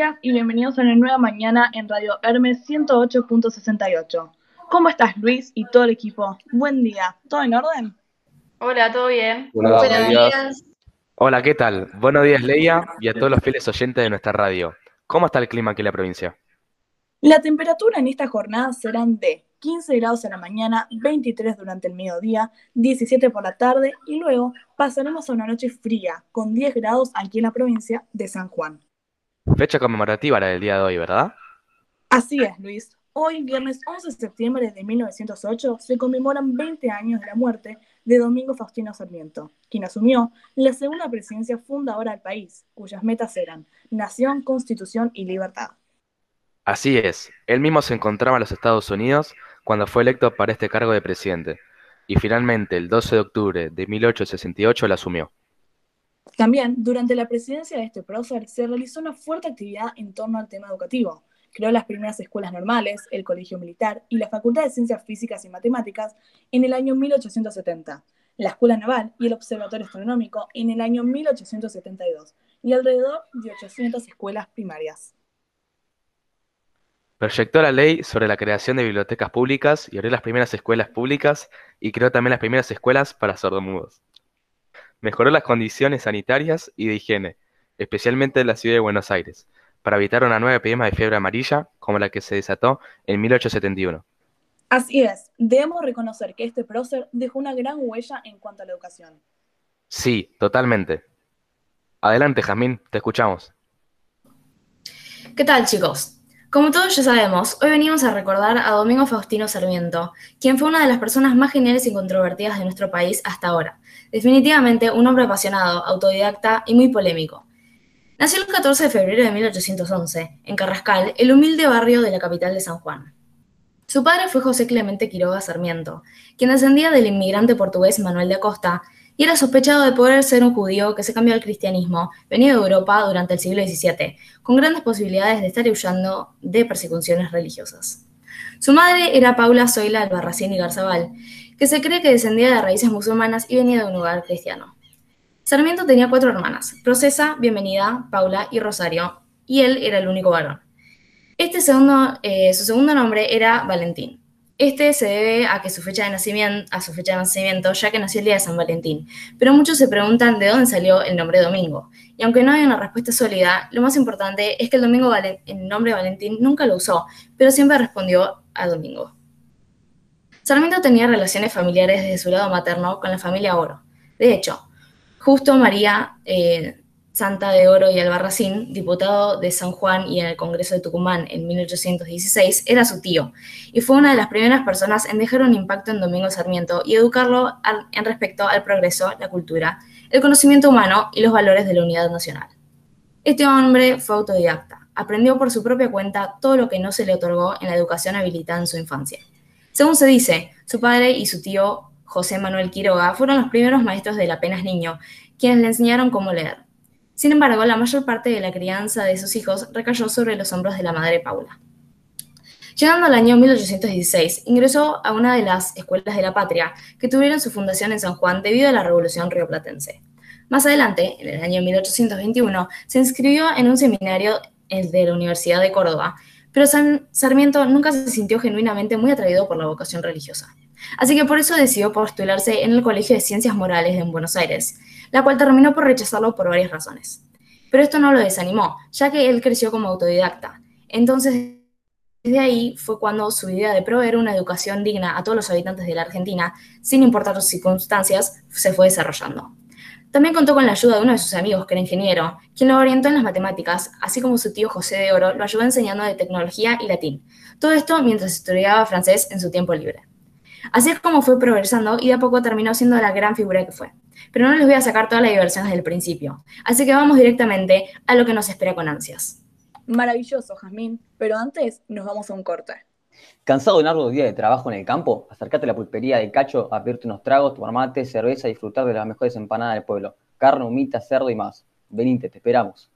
días y bienvenidos a una nueva mañana en Radio Hermes 108.68. ¿Cómo estás, Luis y todo el equipo? Buen día. ¿Todo en orden? Hola, ¿todo bien? Buenos Buenos días. días. Hola, ¿qué tal? Buenos días, Leia, y a todos los fieles oyentes de nuestra radio. ¿Cómo está el clima aquí en la provincia? La temperatura en esta jornada serán de 15 grados en la mañana, 23 durante el mediodía, 17 por la tarde y luego pasaremos a una noche fría con 10 grados aquí en la provincia de San Juan. Fecha conmemorativa la del día de hoy, ¿verdad? Así es, Luis. Hoy, viernes 11 de septiembre de 1908, se conmemoran 20 años de la muerte de Domingo Faustino Sarmiento, quien asumió la segunda presidencia fundadora del país, cuyas metas eran nación, constitución y libertad. Así es, él mismo se encontraba en los Estados Unidos cuando fue electo para este cargo de presidente, y finalmente el 12 de octubre de 1868 lo asumió. También, durante la presidencia de este prócer, se realizó una fuerte actividad en torno al tema educativo. Creó las primeras escuelas normales, el Colegio Militar y la Facultad de Ciencias Físicas y Matemáticas en el año 1870, la Escuela Naval y el Observatorio Astronómico en el año 1872, y alrededor de 800 escuelas primarias. Proyectó la ley sobre la creación de bibliotecas públicas y abrió las primeras escuelas públicas y creó también las primeras escuelas para sordomudos. Mejoró las condiciones sanitarias y de higiene, especialmente en la ciudad de Buenos Aires, para evitar una nueva epidemia de fiebre amarilla como la que se desató en 1871. Así es, debemos reconocer que este prócer dejó una gran huella en cuanto a la educación. Sí, totalmente. Adelante, Jazmín, te escuchamos. ¿Qué tal, chicos? Como todos ya sabemos, hoy venimos a recordar a Domingo Faustino Sarmiento, quien fue una de las personas más geniales y controvertidas de nuestro país hasta ahora. Definitivamente un hombre apasionado, autodidacta y muy polémico. Nació el 14 de febrero de 1811, en Carrascal, el humilde barrio de la capital de San Juan. Su padre fue José Clemente Quiroga Sarmiento, quien descendía del inmigrante portugués Manuel de Acosta y era sospechado de poder ser un judío que se cambió al cristianismo, venido de Europa durante el siglo XVII, con grandes posibilidades de estar huyendo de persecuciones religiosas. Su madre era Paula Zoila Albarracín y Garzabal, que se cree que descendía de raíces musulmanas y venía de un hogar cristiano. Sarmiento tenía cuatro hermanas, Procesa, Bienvenida, Paula y Rosario, y él era el único varón. Este segundo, eh, su segundo nombre era Valentín. Este se debe a que su fecha de nacimiento, a su fecha de nacimiento, ya que nació el día de San Valentín. Pero muchos se preguntan de dónde salió el nombre Domingo. Y aunque no hay una respuesta sólida, lo más importante es que el, domingo el nombre Valentín nunca lo usó, pero siempre respondió a Domingo. Sarmiento tenía relaciones familiares desde su lado materno con la familia Oro. De hecho, justo María eh, Santa de Oro y Albarracín, diputado de San Juan y en el Congreso de Tucumán en 1816, era su tío, y fue una de las primeras personas en dejar un impacto en Domingo Sarmiento y educarlo en respecto al progreso, la cultura, el conocimiento humano y los valores de la unidad nacional. Este hombre fue autodidacta, aprendió por su propia cuenta todo lo que no se le otorgó en la educación habilitada en su infancia. Según se dice, su padre y su tío José Manuel Quiroga fueron los primeros maestros del apenas niño, quienes le enseñaron cómo leer. Sin embargo, la mayor parte de la crianza de sus hijos recayó sobre los hombros de la madre Paula. Llegando al año 1816, ingresó a una de las escuelas de la patria que tuvieron su fundación en San Juan debido a la Revolución Rioplatense. Más adelante, en el año 1821, se inscribió en un seminario de la Universidad de Córdoba, pero San Sarmiento nunca se sintió genuinamente muy atraído por la vocación religiosa. Así que por eso decidió postularse en el Colegio de Ciencias Morales en Buenos Aires, la cual terminó por rechazarlo por varias razones. Pero esto no lo desanimó, ya que él creció como autodidacta. Entonces, desde ahí fue cuando su idea de proveer una educación digna a todos los habitantes de la Argentina, sin importar sus circunstancias, se fue desarrollando. También contó con la ayuda de uno de sus amigos, que era ingeniero, quien lo orientó en las matemáticas, así como su tío José de Oro lo ayudó enseñando de tecnología y latín. Todo esto mientras estudiaba francés en su tiempo libre. Así es como fue progresando y de a poco terminó siendo la gran figura que fue. Pero no les voy a sacar toda la diversión desde el principio, así que vamos directamente a lo que nos espera con ansias. Maravilloso, Jazmín, pero antes nos vamos a un corte. ¿Cansado de un largo día de trabajo en el campo? Acércate a la pulpería del Cacho a pedirte unos tragos, tomar mate, cerveza y disfrutar de las mejores empanadas del pueblo. Carne, humita, cerdo y más. Venite, te esperamos.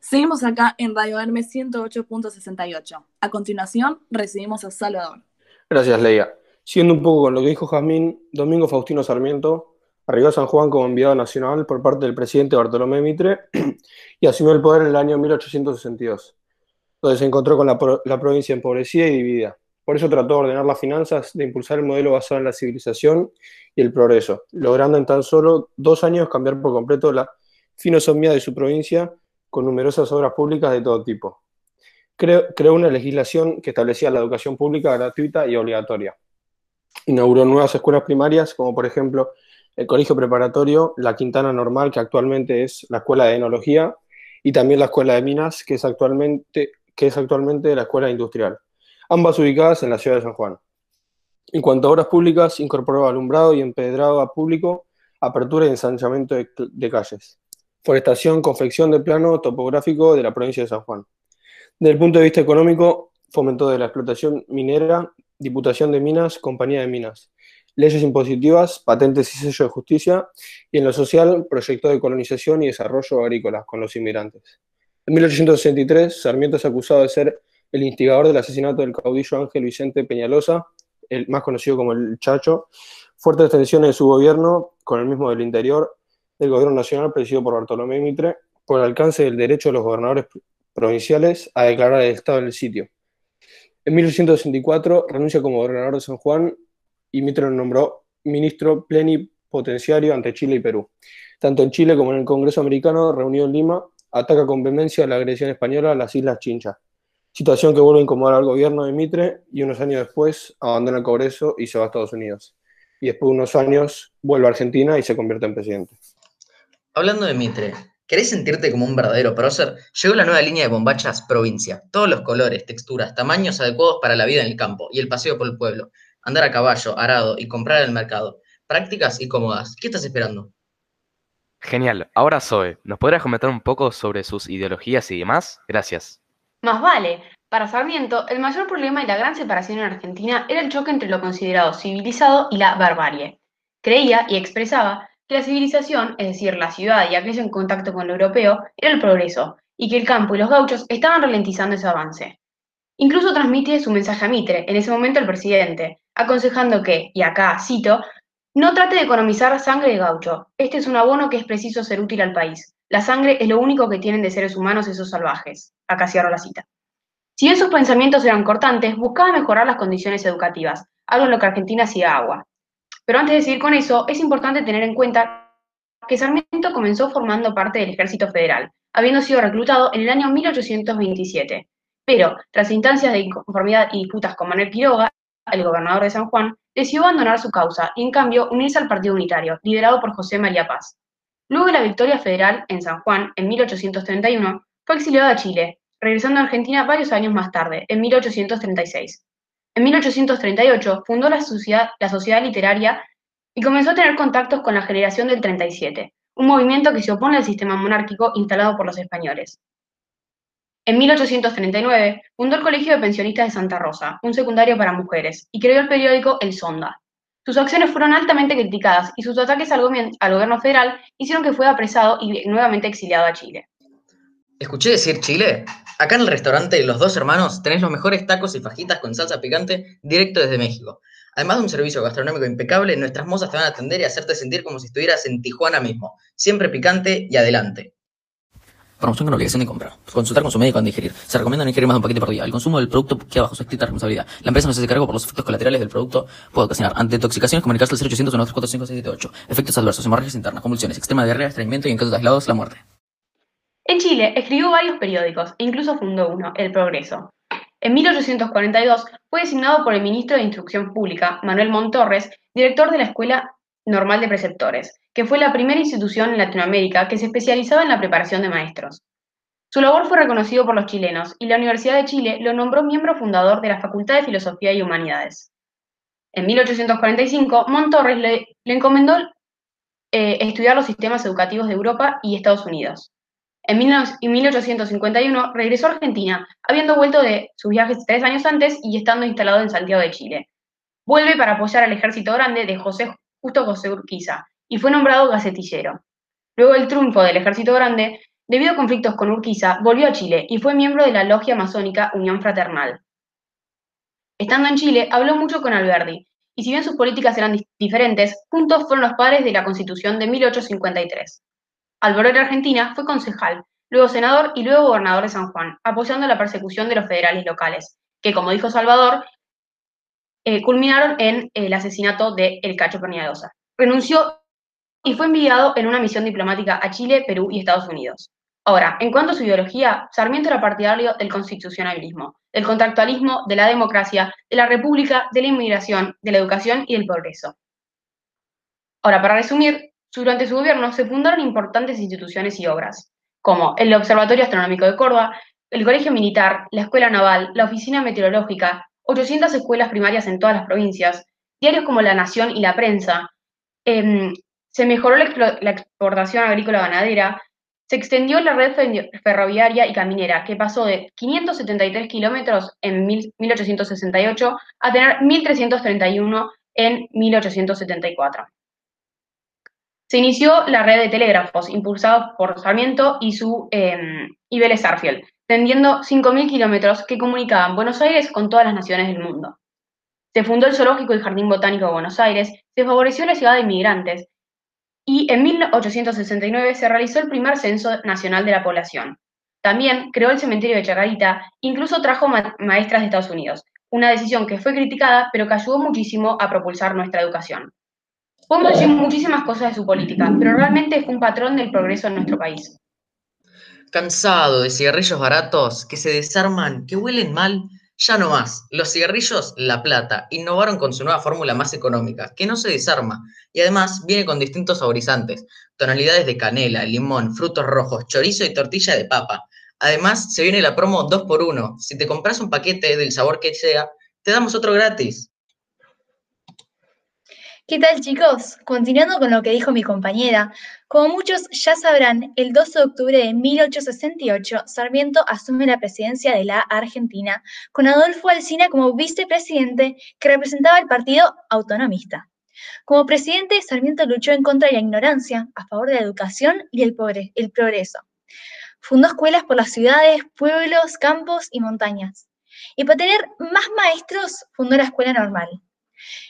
Seguimos acá en Radio Hermes 108.68. A continuación, recibimos a Salvador. Gracias, Leia. Siendo un poco con lo que dijo Jazmín, Domingo Faustino Sarmiento Arribó a San Juan como enviado nacional por parte del presidente Bartolomé Mitre y asumió el poder en el año 1862, donde se encontró con la, la provincia empobrecida y dividida. Por eso trató de ordenar las finanzas, de impulsar el modelo basado en la civilización y el progreso, logrando en tan solo dos años cambiar por completo la filosofía de su provincia con numerosas obras públicas de todo tipo. Creó, una legislación que establecía la educación pública gratuita y obligatoria. Inauguró nuevas escuelas primarias, como por ejemplo el Colegio Preparatorio, la Quintana Normal, que actualmente es la Escuela de Enología, y también la Escuela de Minas, que es actualmente, que es actualmente la Escuela Industrial, ambas ubicadas en la ciudad de San Juan. En cuanto a obras públicas, incorporó alumbrado y empedrado a público, apertura y ensanchamiento de calles forestación, confección de plano topográfico de la provincia de San Juan. Desde el punto de vista económico, fomentó de la explotación minera, Diputación de Minas, Compañía de Minas, leyes impositivas, patentes y sello de justicia, y en lo social, proyecto de colonización y desarrollo agrícola con los inmigrantes. En 1863, Sarmiento es acusado de ser el instigador del asesinato del caudillo Ángel Vicente Peñalosa, el más conocido como el Chacho, fuertes tensiones de su gobierno con el mismo del interior del gobierno nacional presidido por Bartolomé Mitre por el alcance del derecho de los gobernadores provinciales a declarar el estado del sitio. En 1864 renuncia como gobernador de San Juan y Mitre lo nombró ministro plenipotenciario ante Chile y Perú. Tanto en Chile como en el Congreso americano, reunido en Lima, ataca con vehemencia la agresión española a las Islas Chincha, situación que vuelve a incomodar al gobierno de Mitre y unos años después abandona el Congreso y se va a Estados Unidos. Y después de unos años vuelve a Argentina y se convierte en presidente. Hablando de Mitre, ¿querés sentirte como un verdadero prócer? Llegó la nueva línea de bombachas Provincia. Todos los colores, texturas, tamaños adecuados para la vida en el campo y el paseo por el pueblo. Andar a caballo, arado y comprar en el mercado. Prácticas y cómodas. ¿Qué estás esperando? Genial. Ahora Zoe, ¿nos podrías comentar un poco sobre sus ideologías y demás? Gracias. Más vale. Para Sarmiento, el mayor problema y la gran separación en Argentina era el choque entre lo considerado civilizado y la barbarie. Creía y expresaba que la civilización, es decir, la ciudad y aquello en contacto con lo europeo, era el progreso, y que el campo y los gauchos estaban ralentizando ese avance. Incluso transmite su mensaje a Mitre, en ese momento el presidente, aconsejando que, y acá cito, no trate de economizar sangre de gaucho. Este es un abono que es preciso ser útil al país. La sangre es lo único que tienen de seres humanos esos salvajes. Acá cierro la cita. Si sus pensamientos eran cortantes, buscaba mejorar las condiciones educativas, algo en lo que Argentina hacía agua. Pero antes de seguir con eso, es importante tener en cuenta que Sarmiento comenzó formando parte del ejército federal, habiendo sido reclutado en el año 1827. Pero, tras instancias de inconformidad y disputas con Manuel Quiroga, el gobernador de San Juan, decidió abandonar su causa y, en cambio, unirse al Partido Unitario, liderado por José María Paz. Luego de la victoria federal en San Juan, en 1831, fue exiliado a Chile, regresando a Argentina varios años más tarde, en 1836. En 1838 fundó la Sociedad, Literaria y comenzó a tener contactos con la Generación del 37, un movimiento que se opone al sistema monárquico instalado por los españoles. En 1839 fundó el Colegio de Pensionistas de Santa Rosa, un secundario para mujeres, y creó el periódico El Sonda. Sus acciones fueron altamente criticadas y sus ataques al, al gobierno federal hicieron que fuera apresado y nuevamente exiliado a Chile. ¿Escuché decir Chile? Acá en el restaurante Los Dos Hermanos tenés los mejores tacos y fajitas con salsa picante directo desde México. Además de un servicio gastronómico impecable, nuestras mozas te van a atender y hacerte sentir como si estuvieras en Tijuana mismo. Siempre picante y adelante. Promoción con obligación de compra. Consultar con su médico antes de digerir. Se recomienda no ingerir más de un paquete por día. El consumo del producto queda bajo su estricta responsabilidad. La empresa no se hace cargo por los efectos colaterales del producto puede ocasionar. Ante intoxicaciones, comunicarse al 0800 134 Efectos adversos, hemorragias internas, convulsiones, extrema diarrea, estreñimiento y en casos aislados, la muerte. En Chile escribió varios periódicos e incluso fundó uno, El Progreso. En 1842 fue designado por el ministro de Instrucción Pública, Manuel Montorres, director de la Escuela Normal de Preceptores, que fue la primera institución en Latinoamérica que se especializaba en la preparación de maestros. Su labor fue reconocido por los chilenos y la Universidad de Chile lo nombró miembro fundador de la Facultad de Filosofía y Humanidades. En 1845, Montorres le, encomendó eh, estudiar los sistemas educativos de Europa y Estados Unidos. En 1851 regresó a Argentina, habiendo vuelto de sus viajes tres años antes y estando instalado en Santiago de Chile. Vuelve para apoyar al ejército grande de José Justo José Urquiza y fue nombrado gacetillero. Luego del triunfo del ejército grande, debido a conflictos con Urquiza, volvió a Chile y fue miembro de la logia masónica Unión Fraternal. Estando en Chile, habló mucho con Alberdi y si bien sus políticas eran diferentes, juntos fueron los padres de la Constitución de 1853. Al volver a Argentina fue concejal, luego senador y luego gobernador de San Juan, apoyando la persecución de los federales locales, que como dijo Salvador, eh, culminaron en el asesinato de El Cacho Perniadosa. Renunció y fue enviado en una misión diplomática a Chile, Perú y Estados Unidos. Ahora, en cuanto a su ideología, Sarmiento era partidario del constitucionalismo, del contractualismo, de la democracia, de la república, de la inmigración, de la educación y del progreso. Ahora, para resumir, durante su gobierno se fundaron importantes instituciones y obras, como el Observatorio Astronómico de Córdoba, el Colegio Militar, la Escuela Naval, la Oficina Meteorológica, 800 escuelas primarias en todas las provincias, diarios como La Nación y La Prensa, em, se mejoró la, la exportación agrícola ganadera, se extendió la red ferroviaria y caminera, que pasó de 573 kilómetros en 1868 a tener 1.331 en 1874. Se inició la red de telégrafos, impulsada por Sarmiento y, su, eh, y Vélez Arfield, tendiendo 5.000 kilómetros que comunicaban Buenos Aires con todas las naciones del mundo. Se fundó el Zoológico y Jardín Botánico de Buenos Aires, se favoreció la ciudad de inmigrantes y en 1869 se realizó el primer censo nacional de la población. También creó el cementerio de Chacarita, incluso trajo maestras de Estados Unidos, una decisión que fue criticada pero que ayudó muchísimo a propulsar nuestra educación. Podemos decir muchísimas cosas de su política, pero realmente fue un patrón del progreso en nuestro país. Cansado de cigarrillos baratos que se desarman, que huelen mal ya no más. Los cigarrillos La Plata innovaron con su nueva fórmula más económica, que no se desarma, y además viene con distintos saborizantes, tonalidades de canela, limón, frutos rojos, chorizo y tortilla de papa. Además, se viene la promo 2x1. Si te compras un paquete del sabor que sea, te damos otro gratis. ¿Qué tal chicos? Continuando con lo que dijo mi compañera, como muchos ya sabrán, el 12 de octubre de 1868 Sarmiento asume la presidencia de la Argentina con Adolfo Alsina como vicepresidente que representaba el partido autonomista. Como presidente, Sarmiento luchó en contra de la ignorancia, a favor de la educación y el, el progreso. Fundó escuelas por las ciudades, pueblos, campos y montañas. Y para tener más maestros, fundó la escuela normal.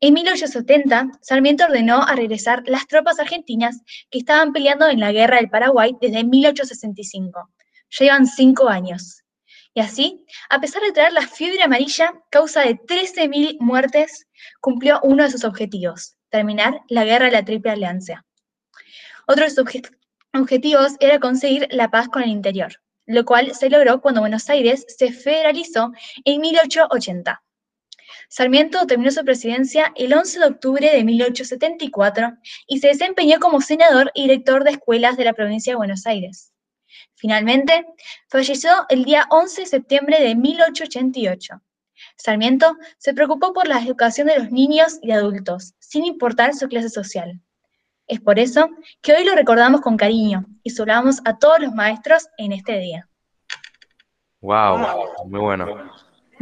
En 1870, Sarmiento ordenó a regresar las tropas argentinas que estaban peleando en la Guerra del Paraguay desde 1865. Llevan cinco años. Y así, a pesar de traer la fiebre amarilla, causa de 13.000 muertes, cumplió uno de sus objetivos, terminar la guerra de la Triple Alianza. Otro de sus objetivos era conseguir la paz con el interior, lo cual se logró cuando Buenos Aires se federalizó en 1880. Sarmiento terminó su presidencia el 11 de octubre de 1874 y se desempeñó como senador y director de escuelas de la provincia de Buenos Aires. Finalmente, falleció el día 11 de septiembre de 1888. Sarmiento se preocupó por la educación de los niños y adultos, sin importar su clase social. Es por eso que hoy lo recordamos con cariño y saludamos a todos los maestros en este día. Wow, muy bueno.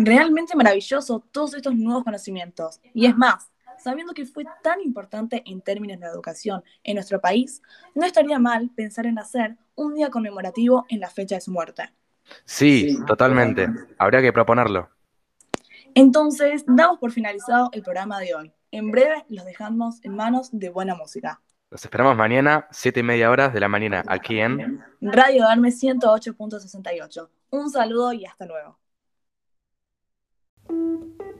Realmente maravilloso todos estos nuevos conocimientos. Y es más, sabiendo que fue tan importante en términos de educación en nuestro país, no estaría mal pensar en hacer un día conmemorativo en la fecha de su muerte. Sí, totalmente. Habría que proponerlo. Entonces, damos por finalizado el programa de hoy. En breve los dejamos en manos de buena música. Los esperamos mañana, siete y media horas de la mañana, aquí en Radio Darme 108.68. Un saludo y hasta luego. Thank you.